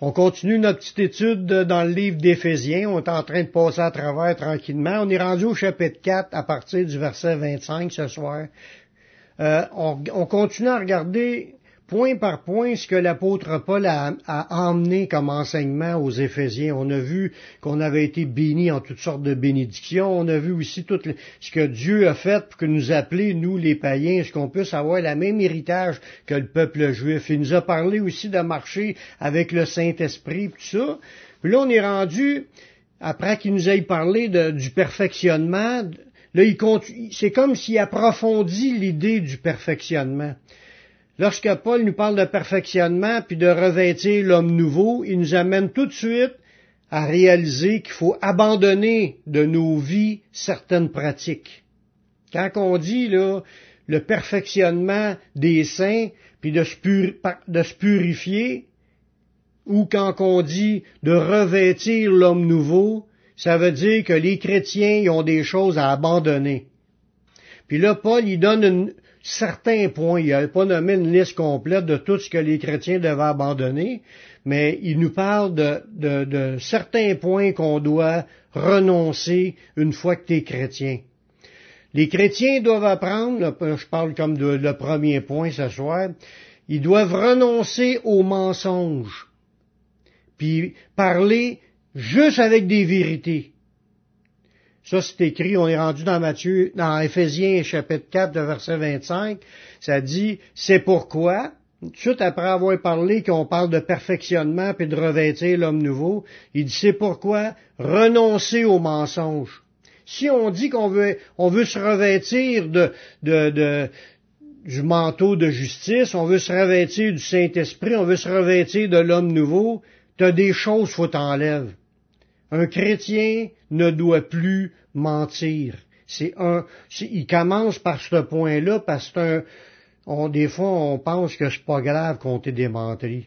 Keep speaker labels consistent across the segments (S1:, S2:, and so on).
S1: On continue notre petite étude dans le livre d'Éphésiens. On est en train de passer à travers tranquillement. On est rendu au chapitre 4 à partir du verset 25 ce soir. Euh, on, on, continue à regarder point par point ce que l'apôtre Paul a, emmené comme enseignement aux Éphésiens. On a vu qu'on avait été bénis en toutes sortes de bénédictions. On a vu aussi tout ce que Dieu a fait pour que nous appeler, nous les païens, ce qu'on puisse avoir le même héritage que le peuple juif. Il nous a parlé aussi de marcher avec le Saint-Esprit, tout ça. Puis là, on est rendu, après qu'il nous ait parlé du perfectionnement, là, c'est comme s'il approfondit l'idée du perfectionnement. Lorsque Paul nous parle de perfectionnement puis de revêtir l'homme nouveau, il nous amène tout de suite à réaliser qu'il faut abandonner de nos vies certaines pratiques. Quand on dit là, le perfectionnement des saints, puis de se, purifier, ou quand on dit de revêtir l'homme nouveau, ça veut dire que les chrétiens ont des choses à abandonner. Puis là, Paul, il donne une, certains points. Il n'a pas nommé une liste complète de tout ce que les chrétiens devaient abandonner, mais il nous parle de, certains points qu'on doit renoncer une fois que tu es chrétien. Les chrétiens doivent apprendre, je parle comme de, le premier point ce soir, ils doivent renoncer aux mensonges, puis parler juste avec des vérités. Ça, c'est écrit, on est rendu dans Matthieu, dans Éphésiens chapitre 4, verset 25. Ça dit, c'est pourquoi, tout après avoir parlé qu'on parle de perfectionnement puis de revêtir l'homme nouveau, il dit, c'est pourquoi renoncer aux mensonges. Si on dit qu'on veut, on veut se revêtir de, du manteau de justice, on veut se revêtir du Saint-Esprit, on veut se revêtir de l'homme nouveau, t'as des choses faut t'enlève. Un chrétien ne doit plus mentir. C'est un, il commence par ce point-là parce que des fois on pense que c'est pas grave qu'on t'ait démenti.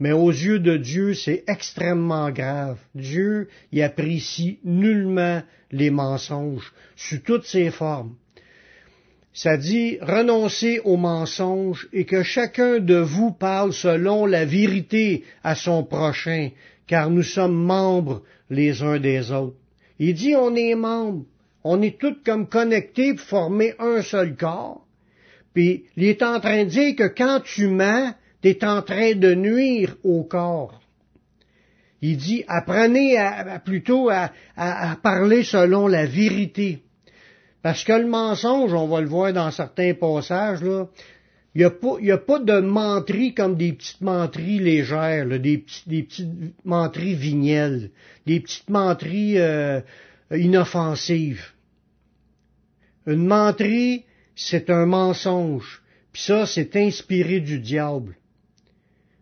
S1: Mais aux yeux de Dieu, c'est extrêmement grave. Dieu, il apprécie nullement les mensonges sous toutes ses formes. Ça dit renoncer aux mensonges et que chacun de vous parle selon la vérité à son prochain, car nous sommes membres les uns des autres. Il dit on est membres, on est tous comme connectés pour former un seul corps. Puis il est en train de dire que quand tu mens, tu es en train de nuire au corps. Il dit apprenez plutôt à, à parler selon la vérité. Parce que le mensonge, on va le voir dans certains passages, là, il n'y a, pas de menterie comme des petites menteries légères, des, petites menteries vignelles, des petites menteries euh, inoffensives. Une menterie, c'est un mensonge. Puis ça, c'est inspiré du diable.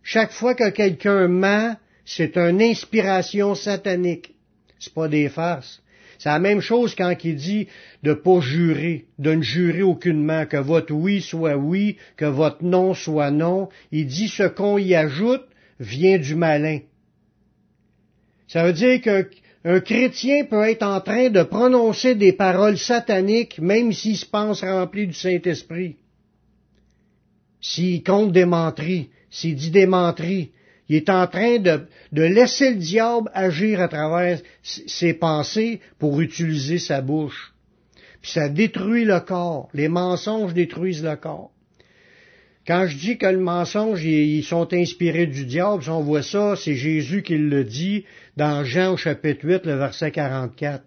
S1: Chaque fois que quelqu'un ment, c'est une inspiration satanique. C'est pas des farces. C'est la même chose quand il dit de pas jurer, de ne jurer aucunement, que votre oui soit oui, que votre non soit non. Il dit ce qu'on y ajoute vient du malin. Ça veut dire qu'un chrétien peut être en train de prononcer des paroles sataniques même s'il se pense rempli du Saint-Esprit. S'il compte des menteries, s'il dit des menteries, il est en train de, laisser le diable agir à travers ses pensées pour utiliser sa bouche. Ça détruit le corps. Les mensonges détruisent le corps. Quand je dis que le mensonge, ils sont inspirés du diable, si on voit ça, c'est Jésus qui le dit dans Jean au chapitre 8, le verset 44.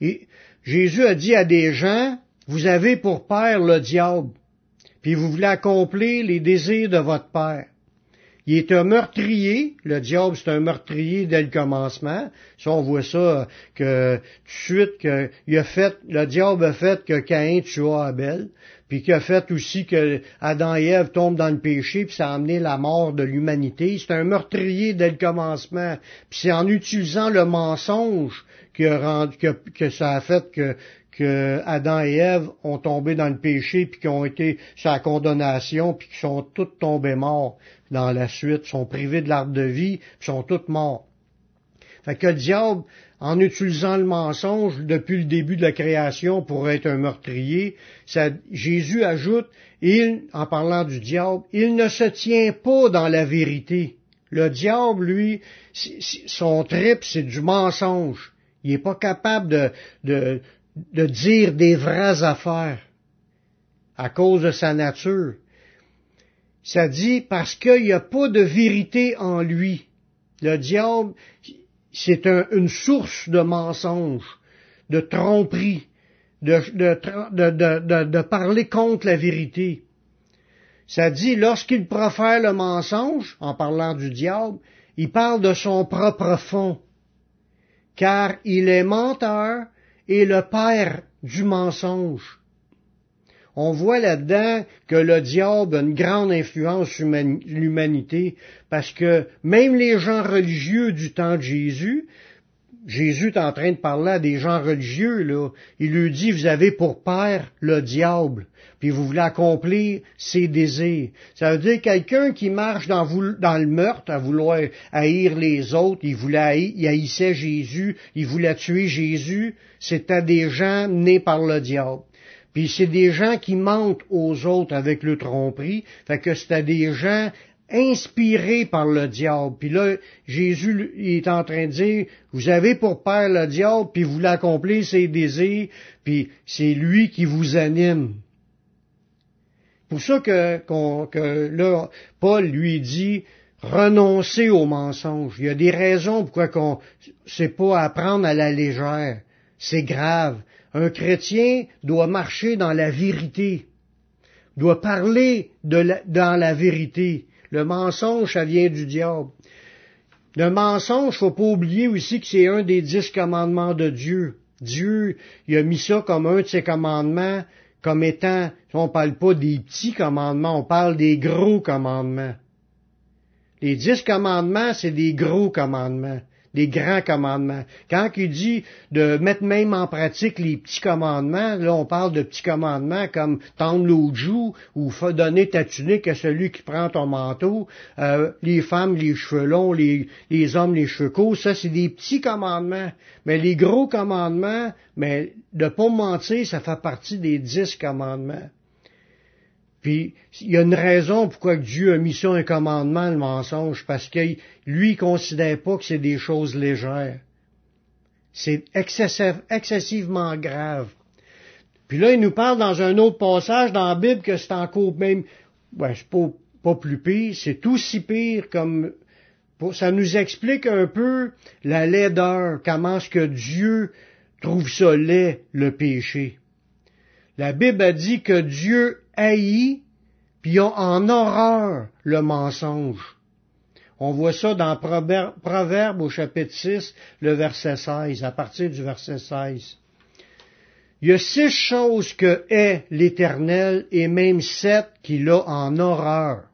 S1: Et Jésus a dit à des gens, vous avez pour père le diable, puis vous voulez accomplir les désirs de votre père. Il est un meurtrier. Le diable, c'est un meurtrier dès le commencement. Ça, on voit ça que tout de suite que a fait, le diable a fait que Caïn tua Abel, puis qu'il a fait aussi que Adam et Ève tombent dans le péché, puis ça a amené la mort de l'humanité. C'est un meurtrier dès le commencement. Puis c'est en utilisant le mensonge que ça a fait que, que Adam et Ève ont tombé dans le péché, puis qui ont été la condamnation, puis qui sont tous tombés morts dans la suite, sont privés de l'arbre de vie, sont tous morts. Fait que le diable, en utilisant le mensonge depuis le début de la création pour être un meurtrier, Jésus ajoute, il, en parlant du diable, il ne se tient pas dans la vérité. Le diable, lui, son trip, c'est du mensonge. Il n'est pas capable de, de dire des vraies affaires à cause de sa nature. Ça dit parce qu'il n'y a pas de vérité en lui. Le diable, c'est une source de mensonges, de tromperie, de, de, de, parler contre la vérité. Ça dit, lorsqu'il profère le mensonge, en parlant du diable, il parle de son propre fond, car il est menteur et le père du mensonge. On voit là-dedans que le diable a une grande influence sur l'humanité, parce que même les gens religieux du temps de Jésus, Jésus est en train de parler à des gens religieux, là. Il lui dit, vous avez pour père le diable, puis vous voulez accomplir ses désirs. Ça veut dire quelqu'un qui marche dans, le meurtre, à vouloir haïr les autres, il voulait haïr, il haïssait Jésus, il voulait tuer Jésus, c'était des gens nés par le diable. Puis c'est des gens qui mentent aux autres avec le tromperie, fait que c'était des gens inspiré par le diable. Puis là, Jésus est en train de dire, vous avez pour père le diable, puis vous l'accomplissez ses désirs, puis c'est lui qui vous anime. Pour ça que, que là, Paul lui dit, renoncez au mensonge. Il y a des raisons pourquoi qu'on c'est pas apprendre à la légère. C'est grave. Un chrétien doit marcher dans la vérité, doit parler de dans la vérité. Le mensonge, ça vient du diable. Le mensonge, faut pas oublier aussi que c'est un des dix commandements de Dieu. Dieu, il a mis ça comme un de ses commandements, comme étant, on parle pas des petits commandements, on parle des gros commandements. Les dix commandements, c'est des gros commandements les grands commandements. Quand il dit de mettre même en pratique les petits commandements, là on parle de petits commandements comme tendre l'eau joue ou donner ta tunique à celui qui prend ton manteau, euh, les femmes les cheveux longs, les, les hommes les cheveux courts, ça c'est des petits commandements. Mais les gros commandements, mais de pas mentir, ça fait partie des dix commandements. Puis il y a une raison pourquoi Dieu a mis ça un commandement, le mensonge, parce que lui, il considère pas que c'est des choses légères. C'est excessivement grave. Puis là, il nous parle dans un autre passage dans la Bible que c'est encore même, ouais, c'est pas, pas plus pire, c'est aussi pire comme, ça nous explique un peu la laideur, comment est-ce que Dieu trouve ça laid, le péché. La Bible a dit que Dieu haït, puis ont en horreur le mensonge. On voit ça dans Proverbe, au chapitre 6, le verset 16, à partir du verset 16. Il y a six choses que est l'Éternel et même sept qu'il a en horreur.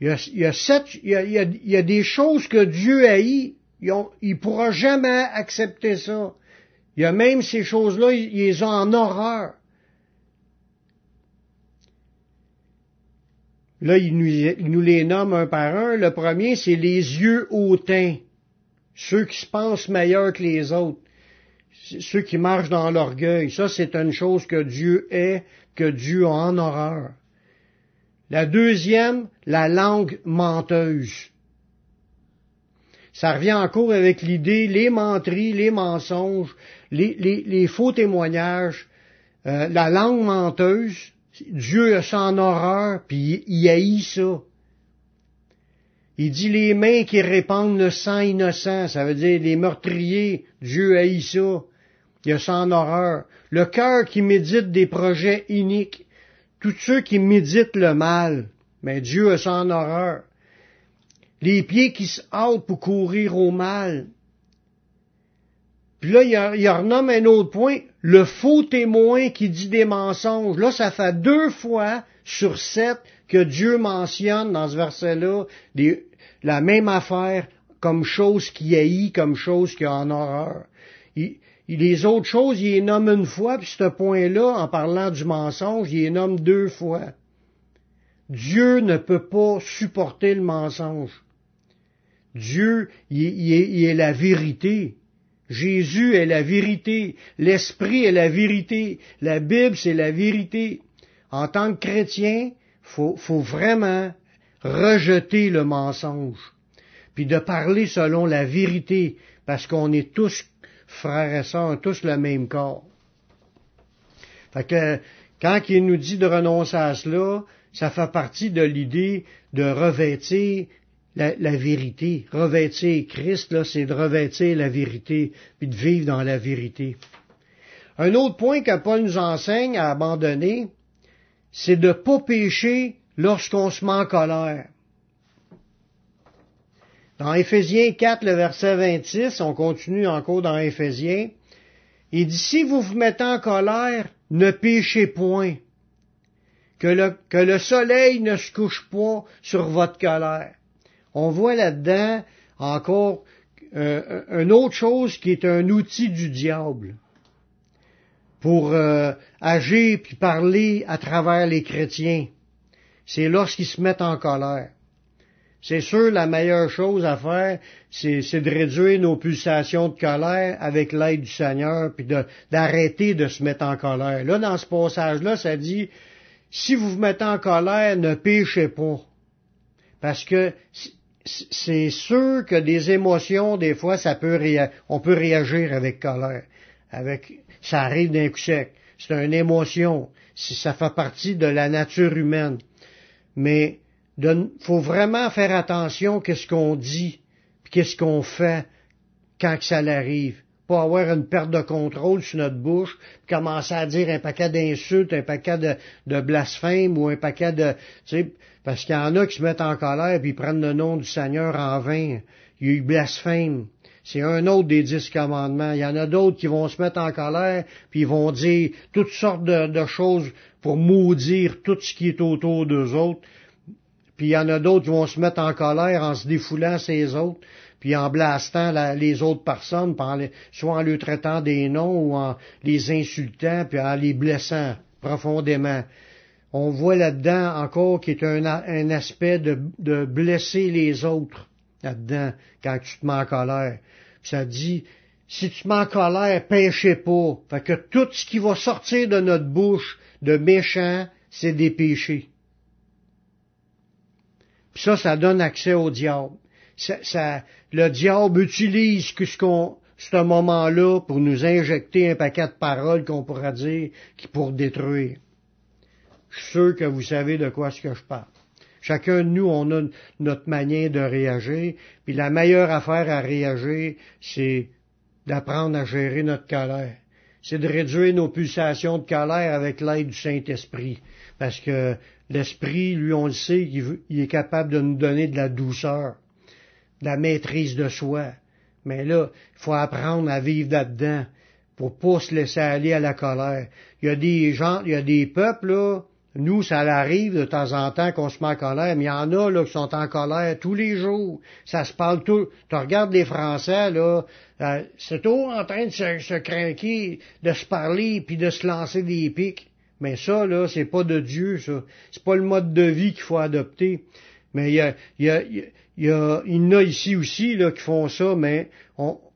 S1: Il y a, des choses que Dieu haït. Il ne pourra jamais accepter ça. Il y a même ces choses-là, ils ont en horreur. Là, il nous, les nomme un par un. Le premier, c'est les yeux hautains. Ceux qui se pensent meilleurs que les autres. Ceux qui marchent dans l'orgueil. Ça, c'est une chose que Dieu est, que Dieu a en horreur. La deuxième, la langue menteuse. Ça revient encore avec l'idée, les menteries, les mensonges, les, faux témoignages, euh, la langue menteuse, Dieu a ça en horreur, puis il haït ça. Il dit les mains qui répandent le sang innocent, ça veut dire les meurtriers, Dieu haït ça. Il a ça en horreur. Le cœur qui médite des projets iniques, tous ceux qui méditent le mal, mais Dieu a ça en horreur les pieds qui se hâtent pour courir au mal. Puis là, il, y renomme un autre point, le faux témoin qui dit des mensonges. Là, ça fait deux fois sur sept que Dieu mentionne dans ce verset-là la même affaire comme chose qui haït, comme chose qui a en horreur. Les autres choses, il les nomme une fois, puis ce point-là, en parlant du mensonge, il les nomme deux fois. Dieu ne peut pas supporter le mensonge. Dieu, il, est, la vérité. Jésus est la vérité. L'Esprit est la vérité. La Bible, c'est la vérité. En tant que chrétien, faut, faut vraiment rejeter le mensonge, puis de parler selon la vérité, parce qu'on est tous frères et sœurs, tous le même corps. Fait quand il nous dit de renoncer à cela, ça fait partie de l'idée de revêtir la, vérité. Revêtir Christ, là, c'est de revêtir la vérité, puis de vivre dans la vérité. Un autre point que Paul nous enseigne à abandonner, c'est de ne pas pécher lorsqu'on se met en colère. Dans Éphésiens 4, le verset 26, on continue encore dans Éphésiens, il dit, si vous vous mettez en colère, ne péchez point, que le, que le soleil ne se couche pas sur votre colère. On voit là-dedans encore euh, une autre chose qui est un outil du diable pour euh, agir puis parler à travers les chrétiens. C'est lorsqu'ils se mettent en colère. C'est sûr, la meilleure chose à faire, c'est, de réduire nos pulsations de colère avec l'aide du Seigneur, puis d'arrêter de, se mettre en colère. Là, dans ce passage-là, ça dit, si vous vous mettez en colère, ne péchez pas. Parce que c'est sûr que des émotions, des fois, ça peut on peut réagir avec colère. Avec, ça arrive d'un coup sec. C'est une émotion. Ça fait partie de la nature humaine. Mais il faut vraiment faire attention qu'est-ce qu'on dit, qu'est-ce qu'on fait quand ça arrive. Pas avoir une perte de contrôle sur notre bouche, puis commencer à dire un paquet d'insultes, un paquet de, blasphèmes ou un paquet de, tu parce qu'il y en a qui se mettent en colère puis prennent le nom du Seigneur en vain. Il y blasphème. C'est un autre des dix commandements. Il y en a d'autres qui vont se mettre en colère, puis ils vont dire toutes sortes de, de choses pour maudire tout ce qui est autour d'eux autres. Puis il y en a d'autres qui vont se mettre en colère en se défoulant ces autres, puis en blastant les autres personnes, soit en leur traitant des noms ou en les insultant, puis en les blessant profondément. On voit là-dedans encore qu'il est un, un aspect de, de, blesser les autres là-dedans quand tu te mets en colère. Puis ça dit, si tu te mets en colère, péchez pas. Fait que tout ce qui va sortir de notre bouche de méchant, c'est des péchés. Puis ça, ça donne accès au diable. Le diable utilise ce qu'on, moment-là pour nous injecter un paquet de paroles qu'on pourra dire qui pour détruire. Je suis sûr que vous savez de quoi ce que je parle. Chacun de nous, on a notre manière de réagir, puis la meilleure affaire à réagir, c'est d'apprendre à gérer notre colère. C'est de réduire nos pulsations de colère avec l'aide du Saint-Esprit. Parce que l'Esprit, lui, on le sait, il, est capable de nous donner de la douceur, la maîtrise de soi. Mais là, il faut apprendre à vivre là-dedans pour pas se laisser aller à la colère. Il y a des gens, il y a des peuples, là, nous, ça arrive de temps en temps qu'on se met en colère, mais il y en a là qui sont en colère tous les jours. Ça se parle tout. Tu regardes les Français, là, euh, c'est tout en train de se, se craquer, de se parler, puis de se lancer des pics. Mais ça, là, c'est pas de Dieu, ça. C'est pas le mode de vie qu'il faut adopter. Mais il y a, y a, il y a, il y en a ici aussi, là, qui font ça, mais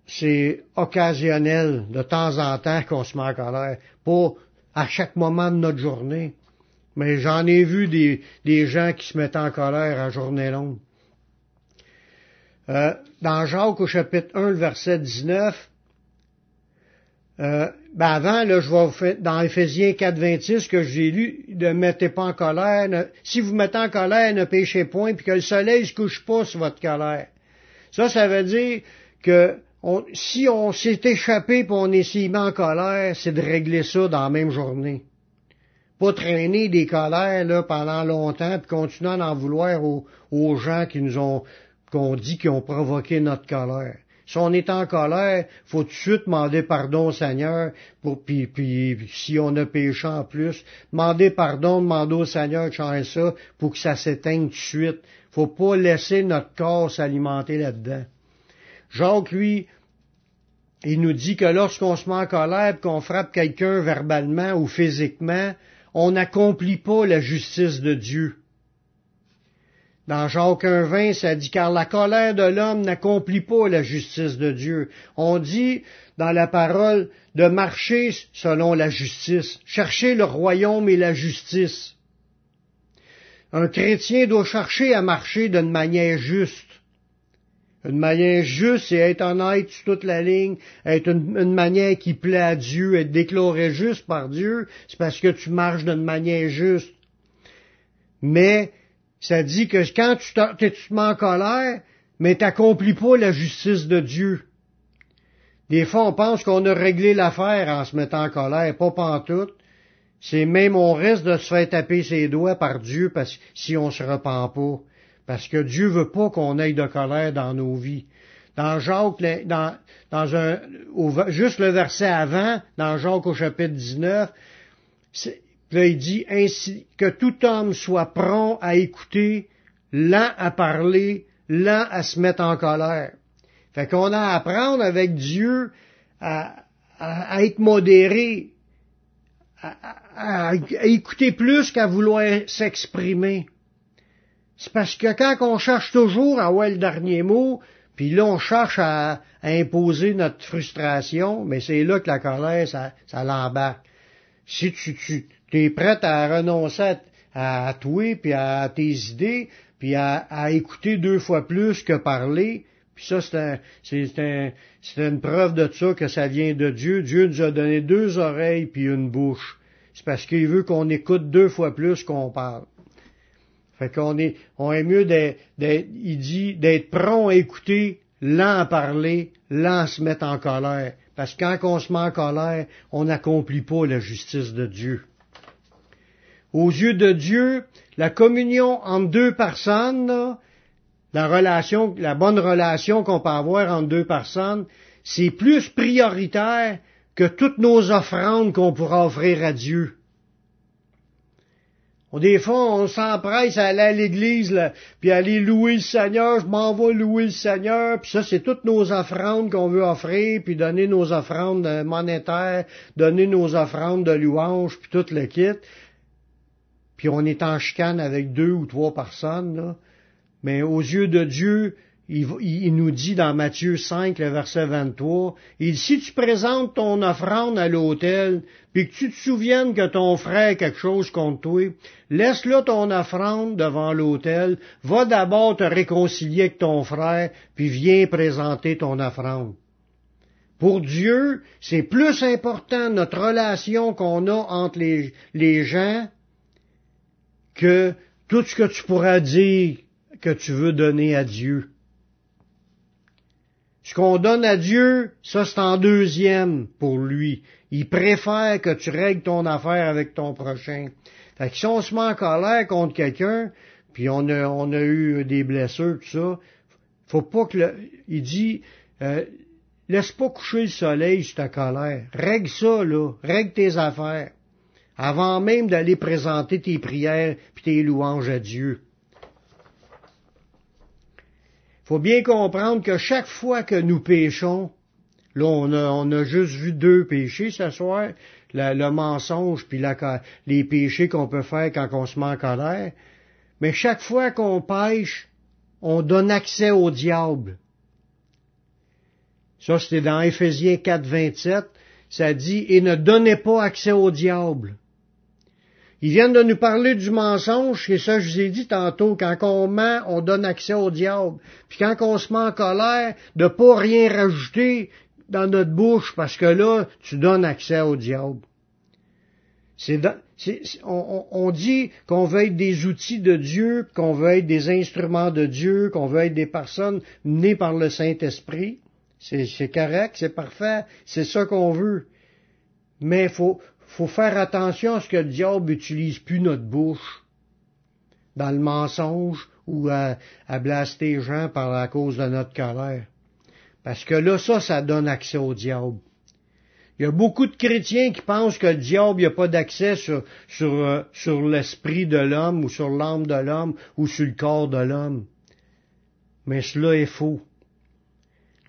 S1: c'est occasionnel, de temps en temps, qu'on se met en colère. Pas à chaque moment de notre journée. Mais j'en ai vu des, des gens qui se mettent en colère à journée longue. Euh, dans Jacques au chapitre 1, le verset 19, euh, ben avant, là, je vais faire, dans Ephésiens 4, 26, que j'ai lu, ne mettez pas en colère. si vous mettez en colère, ne péchez point, puis que le soleil ne se couche pas sur votre colère. Ça, ça veut dire que si on s'est échappé pour on est si en colère, c'est de régler ça dans la même journée. Pas traîner des colères là, pendant longtemps, puis continuer à en vouloir aux, aux gens qui nous ont qu'on dit qui ont provoqué notre colère. Si on est en colère, faut tout de suite demander pardon au Seigneur, pour, puis, puis si on a péché en plus, demander pardon, demander au Seigneur de changer ça pour que ça s'éteigne tout de suite. Faut pas laisser notre corps s'alimenter là-dedans. Jacques, lui, il nous dit que lorsqu'on se met en colère qu'on frappe quelqu'un verbalement ou physiquement, on n'accomplit pas la justice de Dieu. Dans Jacques 1.20, ça dit, car la colère de l'homme n'accomplit pas la justice de Dieu. On dit dans la parole de marcher selon la justice, chercher le royaume et la justice. un chrétien doit chercher à marcher d'une manière juste. Une manière juste, c'est être honnête sur toute la ligne, être une, manière qui plaît à Dieu, être déclaré juste par Dieu, c'est parce que tu marches d'une manière juste. Mais ça dit que quand tu te, mets en colère, mais t'accomplis pas la justice de Dieu. Des fois, on pense qu'on a réglé l'affaire en se mettant en colère, pas pantoute. C'est même on risque de se faire taper ses doigts par Dieu si on se repent pas. Parce que Dieu veut pas qu'on aille de colère dans nos vies. Dans Jacques, dans, dans un, juste le verset avant, dans Jacques au chapitre 19, là, il dit ainsi que tout homme soit prompt à écouter, lent à parler, lent à se mettre en colère. Fait qu'on a à apprendre avec Dieu à, à, être modéré, à, à écouter plus qu'à vouloir s'exprimer. C'est parce que quand on cherche toujours à avoir le dernier mot, puis là on cherche à, imposer notre frustration, mais c'est là que la colère, ça, ça l'embarque. Si tu, tu es prêt à renoncer à, à toi, puis à, tes idées, puis à, écouter deux fois plus que parler, puis ça, c'est un, une preuve de ça que ça vient de Dieu. Dieu nous a donné deux oreilles puis une bouche. C'est parce qu'il veut qu'on écoute deux fois plus qu'on parle. Fait qu'on est, on est mieux d'être, il dit, d'être prompt à écouter, lent à parler, lent à se mettre en colère. Parce que quand on se met en colère, on n'accomplit pas la justice de Dieu. Aux yeux de Dieu, la communion entre deux personnes, la relation, la bonne relation qu'on peut avoir entre deux personnes, c'est plus prioritaire que toutes nos offrandes qu'on pourra offrir à Dieu. Des fois, on s'empresse à aller à l'église, puis aller louer le Seigneur, je m'en vais louer le Seigneur, puis ça, c'est toutes nos offrandes qu'on veut offrir, puis donner nos offrandes monétaires, donner nos offrandes de louange, puis tout le kit. Puis on est en chicane avec deux ou trois personnes, là. Mais aux yeux de Dieu, il, nous dit dans Matthieu 5, le verset 23, il si tu présentes ton offrande à l'autel, puis que tu te souviennes que ton frère a quelque chose contre toi, laisse-le ton offrande devant l'autel, va d'abord te réconcilier avec ton frère, puis viens présenter ton offrande. Pour Dieu, c'est plus important notre relation qu'on a entre les gens que tout ce que tu pourras dire que tu veux donner à Dieu. Ce qu'on donne à Dieu, ça c'est en deuxième pour lui. Il préfère que tu règles ton affaire avec ton prochain. Fait que si on se met en colère contre quelqu'un, puis on a, on a eu des blessures, tout ça, faut pas que le, il dit, euh, laisse pas coucher le soleil sur ta colère. Règle ça, là. Règle tes affaires. Avant même d'aller présenter tes prières puis tes louanges à Dieu faut bien comprendre que chaque fois que nous péchons, là on a, on a juste vu deux péchés ce soir, le mensonge puis les péchés qu'on peut faire quand on se met en colère, mais chaque fois qu'on pêche, on donne accès au diable. Ça, c'était dans Éphésiens 4, 27, ça dit, et ne donnez pas accès au diable. Ils viennent de nous parler du mensonge, et ça je vous ai dit tantôt, quand on ment, on donne accès au diable. Puis quand on se met en colère, de pas rien rajouter dans notre bouche, parce que là, tu donnes accès au diable. C'est, on, on, dit qu'on veut être des outils de Dieu, qu'on veut être des instruments de Dieu, qu'on veut être des personnes nées par le Saint-Esprit. C'est correct, c'est parfait, c'est ça qu'on veut. Mais il faut, faut faire attention à ce que le diable utilise plus notre bouche dans le mensonge ou à, blaster les gens par la cause de notre colère. Parce que là, ça, ça donne accès au diable. Il y a beaucoup de chrétiens qui pensent que le diable n'a pas d'accès sur, sur, euh, sur l'esprit de l'homme ou sur l'âme de l'homme ou sur le corps de l'homme. Mais cela est faux.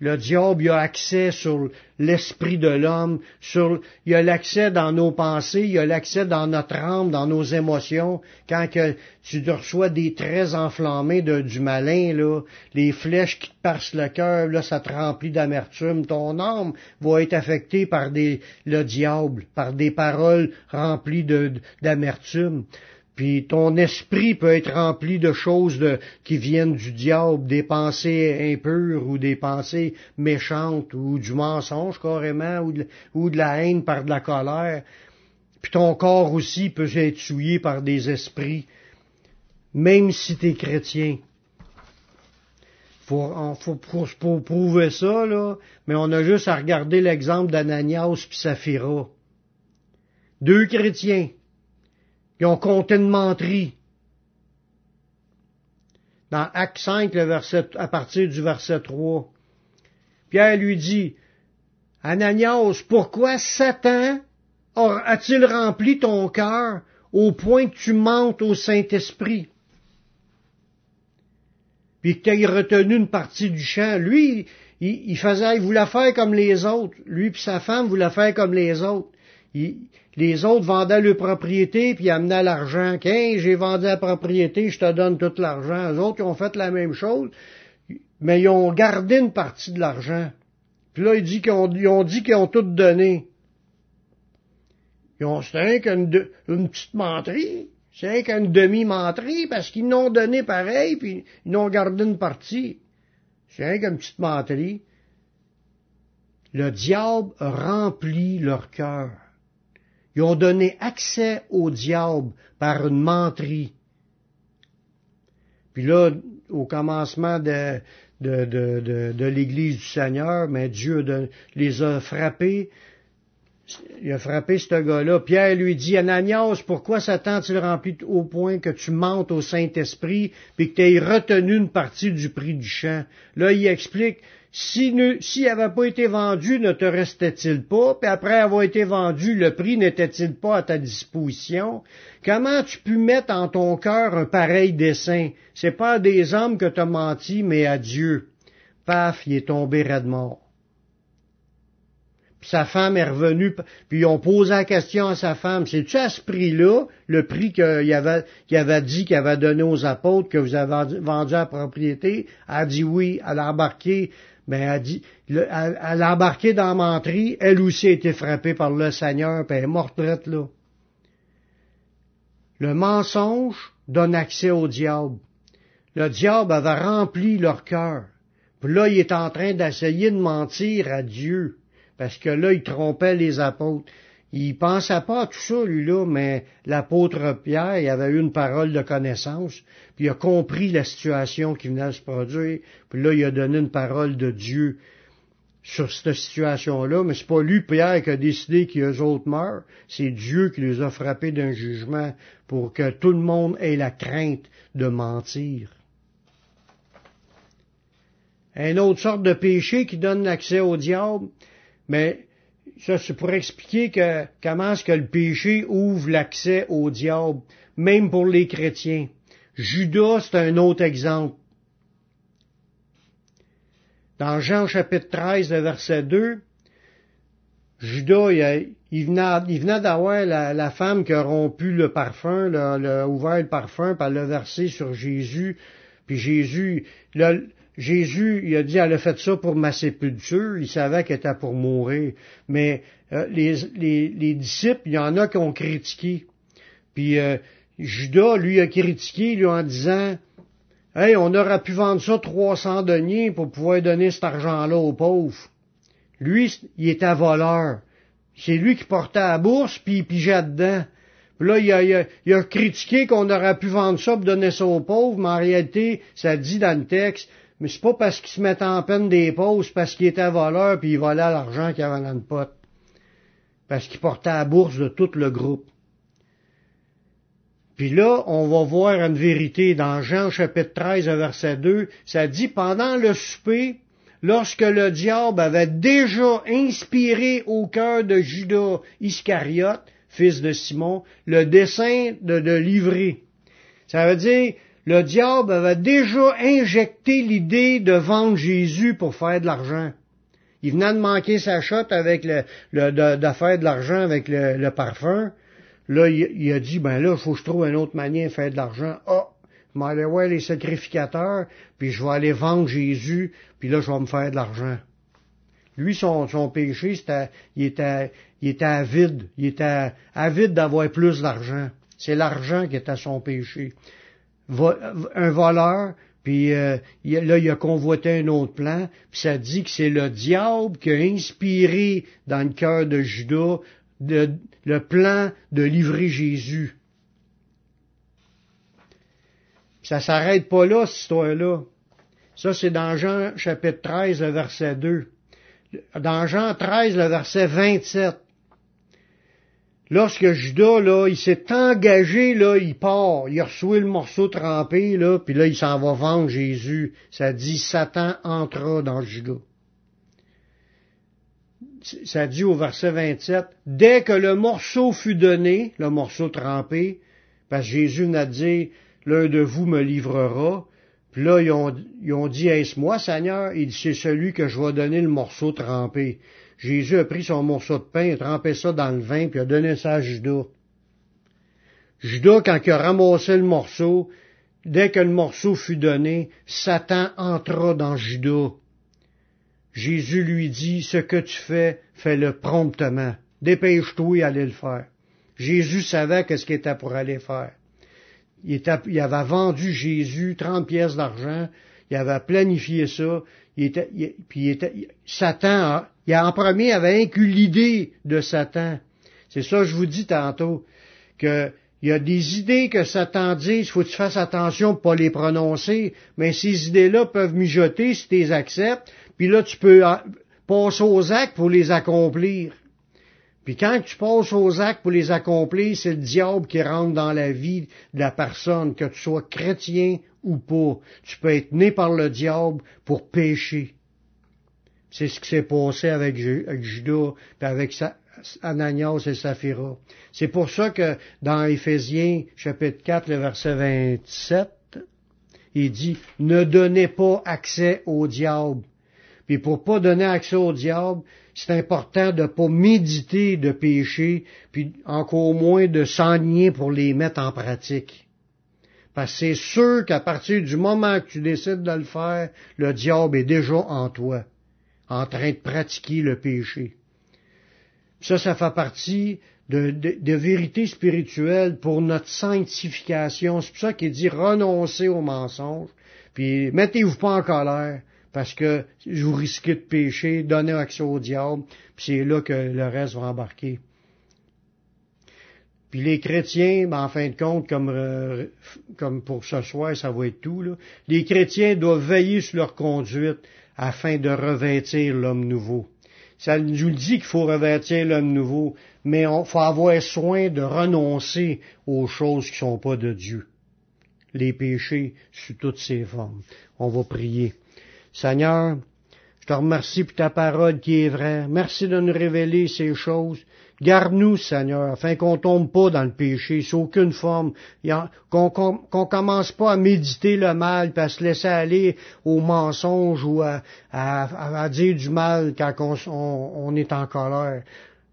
S1: Le diable a accès sur l'esprit de l'homme, sur, il a l'accès dans nos pensées, il a l'accès dans notre âme, dans nos émotions. Quand que tu reçois des traits enflammés du malin, là, les flèches qui te passent le cœur, là, ça te remplit d'amertume. Ton âme va être affectée par des, le diable, par des paroles remplies d'amertume. Puis ton esprit peut être rempli de choses de, qui viennent du diable, des pensées impures ou des pensées méchantes ou du mensonge carrément ou de, ou de la haine par de la colère. Puis ton corps aussi peut être souillé par des esprits, même si tu es chrétien. Faut, faut, pour, prouver ça, là, mais on a juste à regarder l'exemple d'Ananias puis Saphira. Deux chrétiens ils ont compté une menterie. Dans Acte 5, le verset, à partir du verset 3. Pierre lui dit, Ananias, pourquoi Satan a-t-il rempli ton cœur au point que tu mentes au Saint-Esprit? Puis que tu retenu une partie du champ. Lui, il, faisait, il voulait faire comme les autres. Lui et sa femme voulaient faire comme les autres les autres vendaient leur propriété puis amenaient l'argent. Qu'un, j'ai vendu la propriété, je te donne tout l'argent. Les autres, ont fait la même chose, mais ils ont gardé une partie de l'argent. Puis là, ils, dit qu'ils ont, ils ont dit qu'ils ont tout donné. Ils ont, c'est rien qu'une une petite menterie. C'est rien qu'une demi-menterie parce qu'ils n'ont donné pareil puis ils n'ont gardé une partie. C'est rien qu'une petite menterie. Le diable remplit leur cœur. Ils ont donné accès au diable par une menterie. Puis là, au commencement de, l'Église du Seigneur, mais Dieu les a frappés. Il a frappé ce gars-là. Pierre lui dit, Ananias, pourquoi Satan t rempli au point que tu mentes au Saint-Esprit, puis que tu aies retenu une partie du prix du champ? Là, il explique, s'il n'avait pas été vendu, ne te restait-il pas? Puis après avoir été vendu, le prix n'était-il pas à ta disposition? Comment tu pu mettre en ton cœur un pareil dessein? C'est pas à des hommes que tu as menti, mais à Dieu. Paf, il est tombé raide mort. Puis sa femme est revenue, puis ils ont posé la question à sa femme, c'est-tu à ce prix-là, le prix qu'il avait, avait dit qu'il avait donné aux apôtres, que vous avez vendu à la propriété? Elle a dit oui, elle a embarqué ben, elle, dit, elle, a embarqué dans la menterie, elle aussi a été frappée par le Seigneur, puis elle est morte là. Le mensonge donne accès au diable. Le diable avait rempli leur cœur. Puis là, il est en train d'essayer de mentir à Dieu, parce que là, il trompait les apôtres. Il pensait pas à tout ça, lui-là, mais l'apôtre Pierre, il avait eu une parole de connaissance, puis il a compris la situation qui venait de se produire, puis là, il a donné une parole de Dieu sur cette situation-là, mais c'est pas lui, Pierre, qui a décidé qu'eux autres meurent, c'est Dieu qui les a frappés d'un jugement pour que tout le monde ait la crainte de mentir. Une autre sorte de péché qui donne l'accès au diable, mais ça, c'est pour expliquer que, comment est-ce que le péché ouvre l'accès au diable, même pour les chrétiens. Judas, c'est un autre exemple. Dans Jean chapitre 13, verset 2, Judas, il, venait, d'avoir la, femme qui a rompu le parfum, a ouvert le parfum, elle l'a versé sur Jésus. Puis Jésus, Jésus, il a dit, elle a fait ça pour ma sépulture, il savait qu'elle était pour mourir. Mais euh, les, les, disciples, il y en a qui ont critiqué. Puis euh, Judas, lui, a critiqué, lui, en disant, Hey, on aurait pu vendre ça 300 deniers pour pouvoir donner cet argent-là aux pauvres. Lui, il était voleur. C'est lui qui portait la bourse, puis il pigeait dedans. Puis là, il a, il a critiqué qu'on aurait pu vendre ça pour donner ça aux pauvres, mais en réalité, ça dit dans le texte, mais c'est pas parce qu'il se mettait en peine des pauvres, c'est parce qu'il était voleur puis il volait l'argent qu'il avait dans le pot. Parce qu'il portait la bourse de tout le groupe. Puis là, on va voir une vérité dans Jean chapitre 13, verset 2. Ça dit, pendant le souper, lorsque le diable avait déjà inspiré au cœur de Judas Iscariote, fils de Simon, le dessein de, de livrer. Ça veut dire, le diable avait déjà injecté l'idée de vendre Jésus pour faire de l'argent. Il venait de manquer sa shot avec le, de, faire de l'argent avec le, parfum. Là, il, a dit, ben là, faut que je trouve une autre manière de faire de l'argent. Ah, je vais les sacrificateurs, puis je vais aller vendre Jésus, puis là, je vais me faire de l'argent. Lui, son, son péché, c'était, il était, il était avide. Il était avide d'avoir plus d'argent. C'est l'argent qui était son péché. Un voleur, puis euh, là, il a convoité un autre plan, puis ça dit que c'est le diable qui a inspiré dans le cœur de Judas le plan de livrer Jésus. Ça s'arrête pas là, cette histoire-là. Ça, c'est dans Jean chapitre 13, le verset 2. Dans Jean 13, le verset 27. Lorsque Judas, là, il s'est engagé, là, il part, il a reçu le morceau trempé, là, puis là, il s'en va vendre Jésus. Ça dit, Satan entra dans Judas. Ça dit au verset 27, dès que le morceau fut donné, le morceau trempé, parce que Jésus n'a dit, l'un de vous me livrera, puis là, ils ont, ils ont dit, est-ce moi, Seigneur? Il c'est celui que je vais donner le morceau trempé. Jésus a pris son morceau de pain, a trempé ça dans le vin, puis a donné ça à Judas. Judas, quand il a ramassé le morceau, dès que le morceau fut donné, Satan entra dans Judas. Jésus lui dit, ce que tu fais, fais-le promptement. Dépêche-toi et allez le faire. Jésus savait qu'est-ce qu'il était pour aller faire il, avait vendu Jésus 30 pièces d'argent, il avait planifié ça, il puis était, Satan, il a en premier avait inclus l'idée de Satan. C'est ça que je vous dis tantôt, que il y a des idées que Satan dit, il faut que tu fasses attention pour pas les prononcer, mais ces idées-là peuvent mijoter si tu les acceptes, puis là tu peux passer aux actes pour les accomplir. Puis quand tu passes aux actes pour les accomplir, c'est le diable qui rentre dans la vie de la personne, que tu sois chrétien ou pas. Tu peux être né par le diable pour pécher. C'est ce qui s'est passé avec, Judas, puis avec Ananias et Saphira. C'est pour ça que dans Éphésiens chapitre 4, le verset 27, il dit, ne donnez pas accès au diable. Puis pour pas donner accès au diable, c'est important de ne pas méditer de péché, puis encore moins de s'enligner pour les mettre en pratique. Parce que c'est sûr qu'à partir du moment que tu décides de le faire, le diable est déjà en toi, en train de pratiquer le péché. Ça, ça fait partie de, de, vérité spirituelle pour notre sanctification. C'est pour ça qu'il dit renoncer au mensonge, puis mettez-vous pas en colère, parce que vous risquez de pécher, donner accès au diable, puis c'est là que le reste va embarquer. Puis les chrétiens, ben, en fin de compte, comme, euh, comme pour ce soir, ça va être tout, là, les chrétiens doivent veiller sur leur conduite afin de revêtir l'homme nouveau. Ça nous dit qu'il faut revêtir l'homme nouveau, mais il faut avoir soin de renoncer aux choses qui ne sont pas de Dieu. Les péchés sous toutes ces formes. On va prier. Seigneur, je te remercie pour ta parole qui est vraie. Merci de nous révéler ces choses. Garde-nous, Seigneur, afin qu'on tombe pas dans le péché, sous aucune forme, qu'on qu commence pas à méditer le mal, puis à se laisser aller au mensonge ou à, dire du mal quand on est en colère.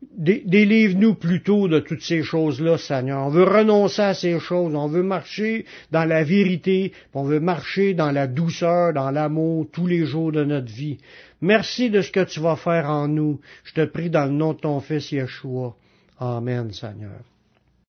S1: Délivre-nous plutôt de toutes ces choses-là, Seigneur. On veut renoncer à ces choses. On veut marcher dans la vérité. On veut marcher dans la douceur, dans l'amour, tous les jours de notre vie. Merci de ce que tu vas faire en nous. Je te prie dans le nom de ton Fils Yeshua. Amen, Seigneur.